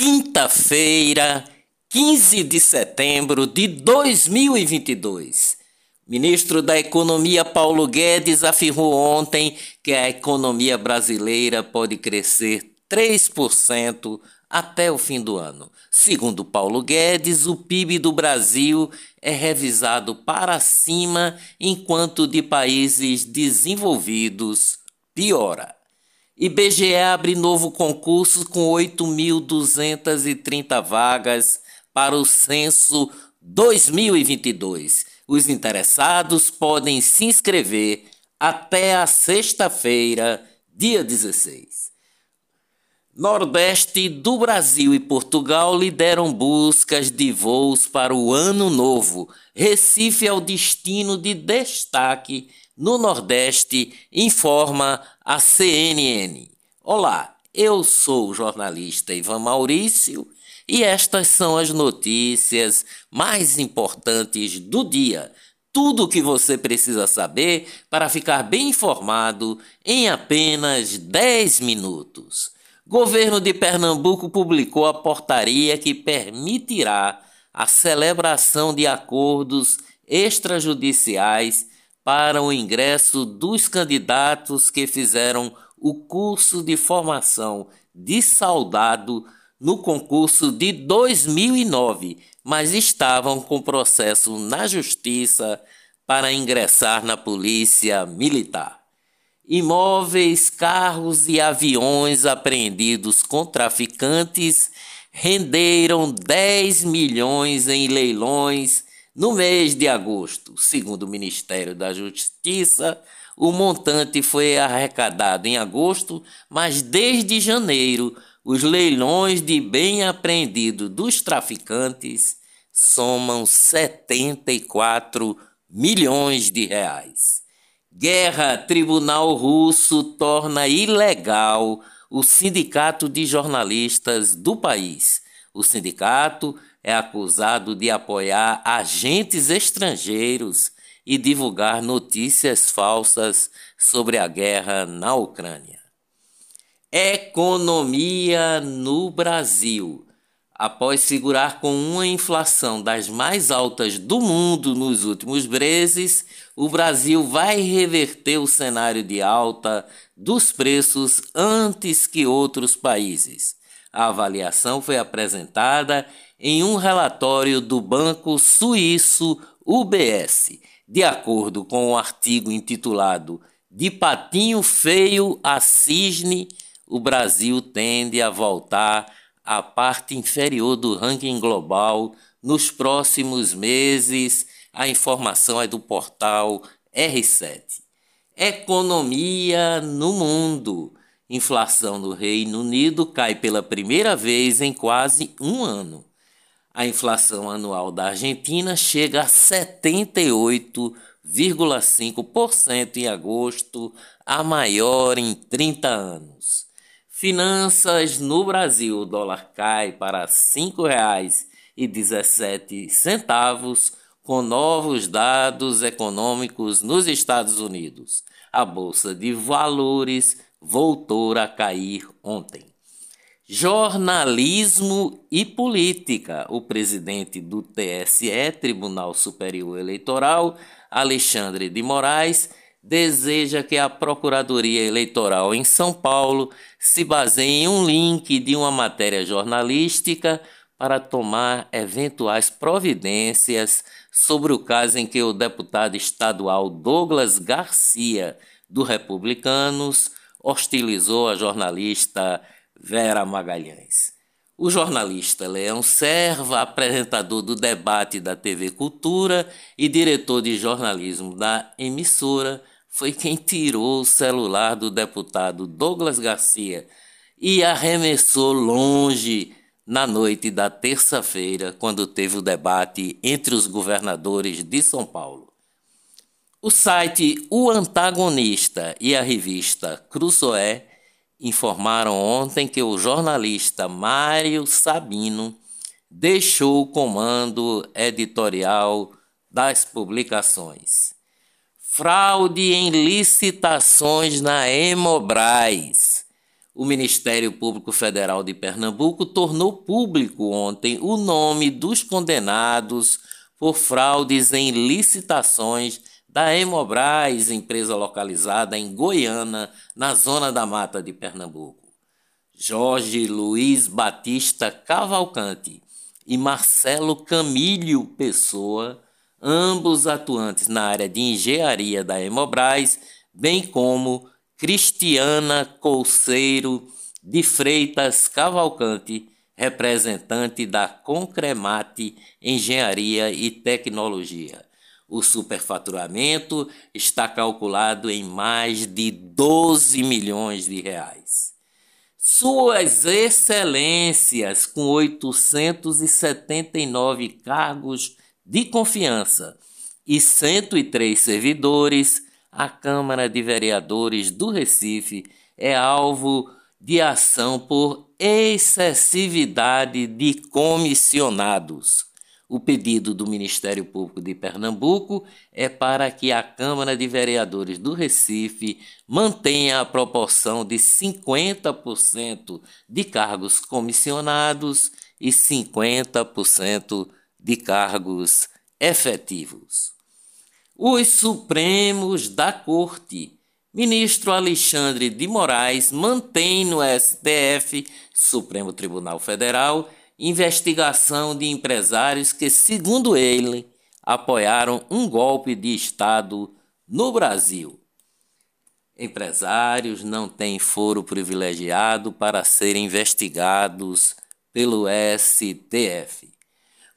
quinta-feira, 15 de setembro de 2022. Ministro da Economia Paulo Guedes afirmou ontem que a economia brasileira pode crescer 3% até o fim do ano. Segundo Paulo Guedes, o PIB do Brasil é revisado para cima, enquanto de países desenvolvidos piora. IBGE abre novo concurso com 8.230 vagas para o censo 2022. Os interessados podem se inscrever até a sexta-feira, dia 16. Nordeste do Brasil e Portugal lideram buscas de voos para o ano novo. Recife é o destino de destaque no Nordeste, informa a CNN. Olá, eu sou o jornalista Ivan Maurício e estas são as notícias mais importantes do dia. Tudo o que você precisa saber para ficar bem informado em apenas 10 minutos. Governo de Pernambuco publicou a portaria que permitirá a celebração de acordos extrajudiciais para o ingresso dos candidatos que fizeram o curso de formação de soldado no concurso de 2009, mas estavam com processo na justiça para ingressar na Polícia Militar. Imóveis, carros e aviões apreendidos com traficantes renderam 10 milhões em leilões no mês de agosto, segundo o Ministério da Justiça, o montante foi arrecadado em agosto, mas desde janeiro, os leilões de bem apreendido dos traficantes somam 74 milhões de reais. Guerra, Tribunal Russo torna ilegal o Sindicato de Jornalistas do país. O sindicato é acusado de apoiar agentes estrangeiros e divulgar notícias falsas sobre a guerra na Ucrânia. Economia no Brasil. Após figurar com uma inflação das mais altas do mundo nos últimos meses, o Brasil vai reverter o cenário de alta dos preços antes que outros países. A avaliação foi apresentada em um relatório do banco suíço UBS, de acordo com o um artigo intitulado De Patinho Feio a Cisne, o Brasil tende a voltar à parte inferior do ranking global nos próximos meses. A informação é do portal R7. Economia no mundo. Inflação no Reino Unido cai pela primeira vez em quase um ano. A inflação anual da Argentina chega a 78,5% em agosto, a maior em 30 anos. Finanças no Brasil, o dólar cai para R$ 5,17 com novos dados econômicos nos Estados Unidos. A bolsa de valores voltou a cair ontem. Jornalismo e política. O presidente do TSE, Tribunal Superior Eleitoral, Alexandre de Moraes, deseja que a Procuradoria Eleitoral em São Paulo se baseie em um link de uma matéria jornalística para tomar eventuais providências sobre o caso em que o deputado estadual Douglas Garcia, do Republicanos, hostilizou a jornalista Vera Magalhães. O jornalista Leão Serva, apresentador do debate da TV Cultura e diretor de jornalismo da emissora, foi quem tirou o celular do deputado Douglas Garcia e arremessou longe na noite da terça-feira, quando teve o debate entre os governadores de São Paulo. O site O Antagonista e a revista Cruzoé informaram ontem que o jornalista Mário Sabino deixou o comando editorial das publicações. Fraude em licitações na Hemobras. O Ministério Público Federal de Pernambuco tornou público ontem o nome dos condenados por fraudes em licitações da Hemobras, empresa localizada em Goiânia, na zona da mata de Pernambuco. Jorge Luiz Batista Cavalcante e Marcelo Camílio Pessoa, ambos atuantes na área de engenharia da Hemobras, bem como Cristiana Colseiro de Freitas Cavalcante, representante da Concremate Engenharia e Tecnologia. O superfaturamento está calculado em mais de 12 milhões de reais. Suas Excelências, com 879 cargos de confiança e 103 servidores, a Câmara de Vereadores do Recife é alvo de ação por excessividade de comissionados. O pedido do Ministério Público de Pernambuco é para que a Câmara de Vereadores do Recife mantenha a proporção de 50% de cargos comissionados e 50% de cargos efetivos. Os Supremos da Corte. Ministro Alexandre de Moraes mantém no STF, Supremo Tribunal Federal, investigação de empresários que, segundo ele, apoiaram um golpe de Estado no Brasil. Empresários não têm foro privilegiado para serem investigados pelo STF.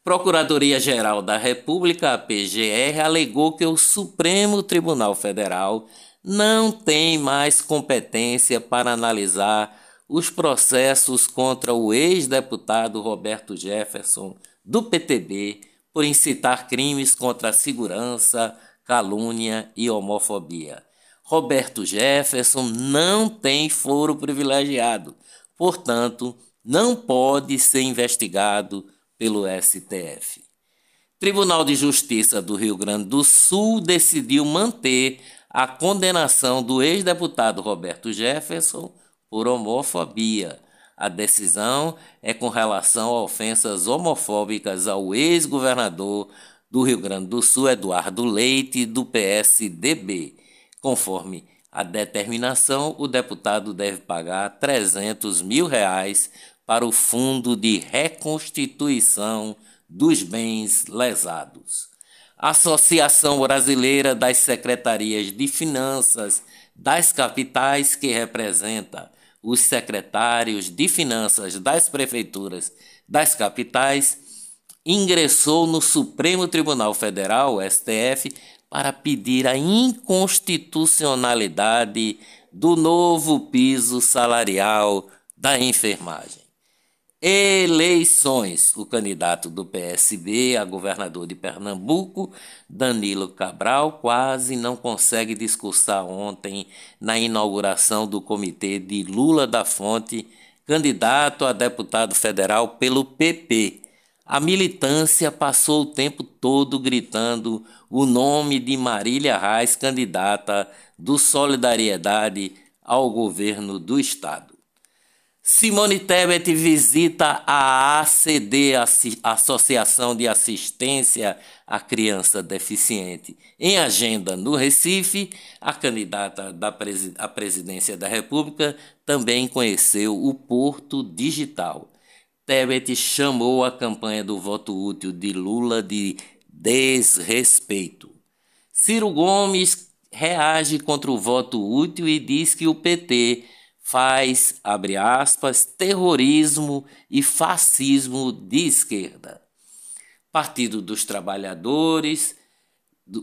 Procuradoria-Geral da República, a PGR, alegou que o Supremo Tribunal Federal não tem mais competência para analisar os processos contra o ex-deputado Roberto Jefferson, do PTB, por incitar crimes contra a segurança, calúnia e homofobia. Roberto Jefferson não tem foro privilegiado, portanto, não pode ser investigado pelo STF. Tribunal de Justiça do Rio Grande do Sul decidiu manter a condenação do ex-deputado Roberto Jefferson por homofobia. A decisão é com relação a ofensas homofóbicas ao ex-governador do Rio Grande do Sul, Eduardo Leite, do PSDB. Conforme a determinação, o deputado deve pagar 300 mil reais para o Fundo de Reconstituição dos Bens Lesados. Associação Brasileira das Secretarias de Finanças das Capitais, que representa os secretários de finanças das prefeituras das capitais, ingressou no Supremo Tribunal Federal, STF, para pedir a inconstitucionalidade do novo piso salarial da enfermagem. Eleições. O candidato do PSB a governador de Pernambuco, Danilo Cabral, quase não consegue discursar ontem na inauguração do comitê de Lula da Fonte, candidato a deputado federal pelo PP. A militância passou o tempo todo gritando o nome de Marília Reis, candidata do Solidariedade ao governo do estado. Simone Tebet visita a ACD, Associação de Assistência à Criança Deficiente. Em agenda no Recife, a candidata da à presidência da República também conheceu o Porto Digital. Tebet chamou a campanha do voto útil de Lula de desrespeito. Ciro Gomes reage contra o voto útil e diz que o PT faz, abre aspas, terrorismo e fascismo de esquerda. Partido dos Trabalhadores,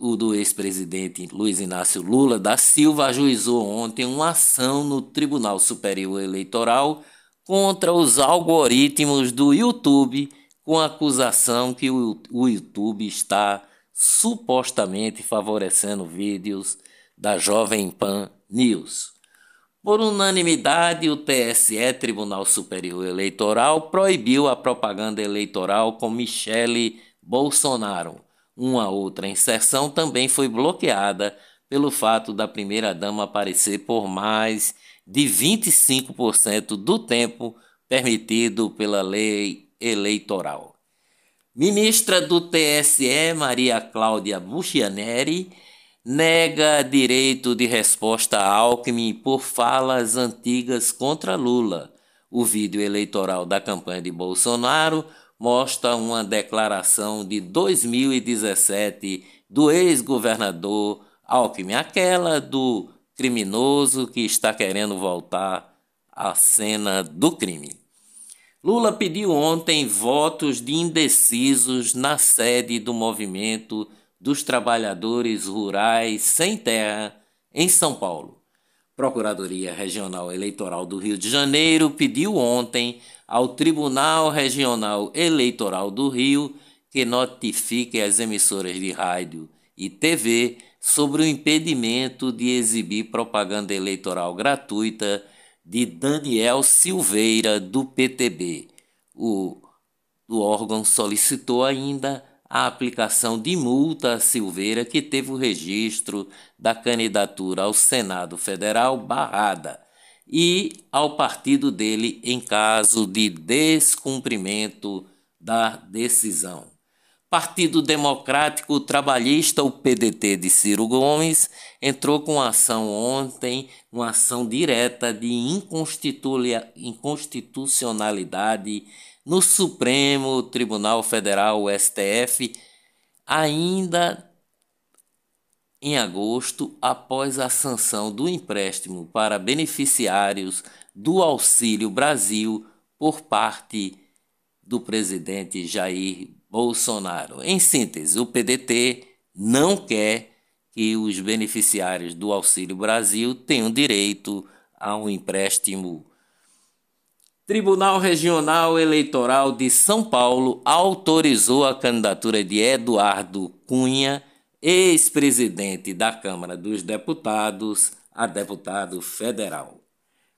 o do ex-presidente Luiz Inácio Lula da Silva ajuizou ontem uma ação no Tribunal Superior Eleitoral contra os algoritmos do YouTube, com a acusação que o, o YouTube está supostamente favorecendo vídeos da Jovem Pan News. Por unanimidade, o TSE, Tribunal Superior Eleitoral, proibiu a propaganda eleitoral com Michele Bolsonaro. Uma outra inserção também foi bloqueada pelo fato da primeira-dama aparecer por mais de 25% do tempo permitido pela lei eleitoral. Ministra do TSE, Maria Cláudia Buchianeri, nega direito de resposta a Alckmin por falas antigas contra Lula. O vídeo eleitoral da campanha de Bolsonaro mostra uma declaração de 2017 do ex-governador Alckmin, aquela do criminoso que está querendo voltar à cena do crime. Lula pediu ontem votos de indecisos na sede do movimento dos trabalhadores rurais sem terra em São Paulo. Procuradoria Regional Eleitoral do Rio de Janeiro pediu ontem ao Tribunal Regional Eleitoral do Rio que notifique as emissoras de rádio e TV sobre o impedimento de exibir propaganda eleitoral gratuita de Daniel Silveira, do PTB. O, o órgão solicitou ainda a aplicação de multa a Silveira, que teve o registro da candidatura ao Senado Federal barrada, e ao partido dele em caso de descumprimento da decisão. Partido Democrático Trabalhista, o PDT de Ciro Gomes, entrou com ação ontem, uma ação direta de inconstitucionalidade no Supremo Tribunal Federal, o STF, ainda em agosto, após a sanção do empréstimo para beneficiários do Auxílio Brasil por parte do presidente Jair Bolsonaro. Em síntese, o PDT não quer que os beneficiários do Auxílio Brasil tenham direito a um empréstimo Tribunal Regional Eleitoral de São Paulo autorizou a candidatura de Eduardo Cunha, ex-presidente da Câmara dos Deputados, a deputado federal.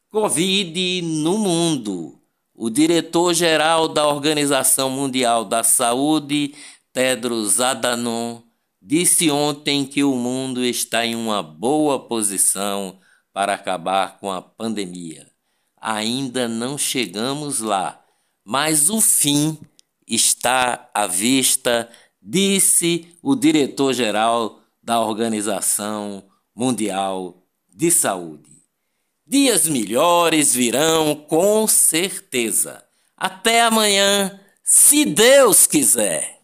Covid no mundo. O diretor-geral da Organização Mundial da Saúde, Tedros Adhanom, disse ontem que o mundo está em uma boa posição para acabar com a pandemia ainda não chegamos lá, mas o fim está à vista, disse o diretor-geral da Organização Mundial de Saúde. Dias melhores virão com certeza. Até amanhã, se Deus quiser.